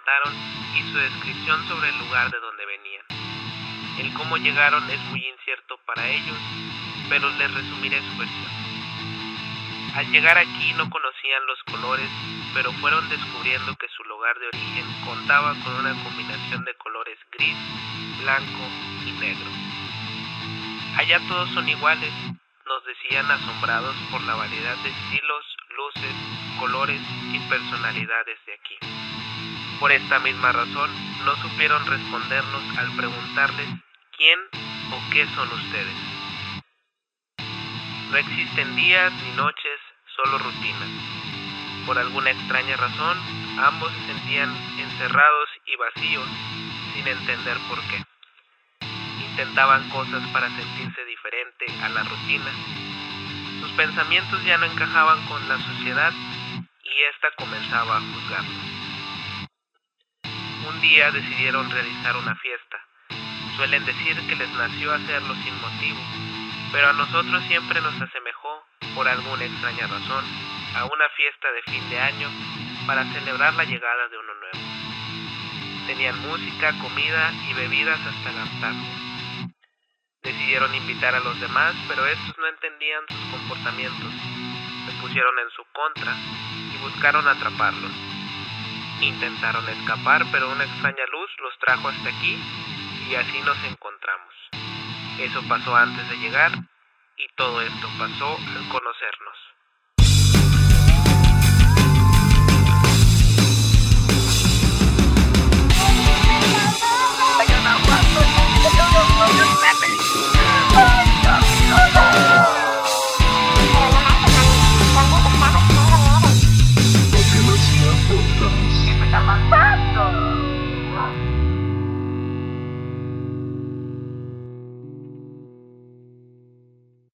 presentaron y su descripción sobre el lugar de donde venían. El cómo llegaron es muy incierto para ellos, pero les resumiré su versión. Al llegar aquí no conocían los colores, pero fueron descubriendo que su lugar de origen contaba con una combinación de colores gris, blanco y negro. Allá todos son iguales, nos decían asombrados por la variedad de estilos, luces, colores y personalidades de aquí. Por esta misma razón, no supieron respondernos al preguntarles quién o qué son ustedes. No existen días ni noches, solo rutinas. Por alguna extraña razón, ambos se sentían encerrados y vacíos, sin entender por qué. Intentaban cosas para sentirse diferente a la rutina. Sus pensamientos ya no encajaban con la sociedad ésta comenzaba a juzgarlos. Un día decidieron realizar una fiesta. Suelen decir que les nació hacerlo sin motivo, pero a nosotros siempre nos asemejó, por alguna extraña razón, a una fiesta de fin de año para celebrar la llegada de uno nuevo. Tenían música, comida y bebidas hasta el hartazgo. Decidieron invitar a los demás, pero estos no entendían sus comportamientos. Se pusieron en su contra buscaron atraparlos. Intentaron escapar, pero una extraña luz los trajo hasta aquí y así nos encontramos. Eso pasó antes de llegar y todo esto pasó al conocernos. malvado.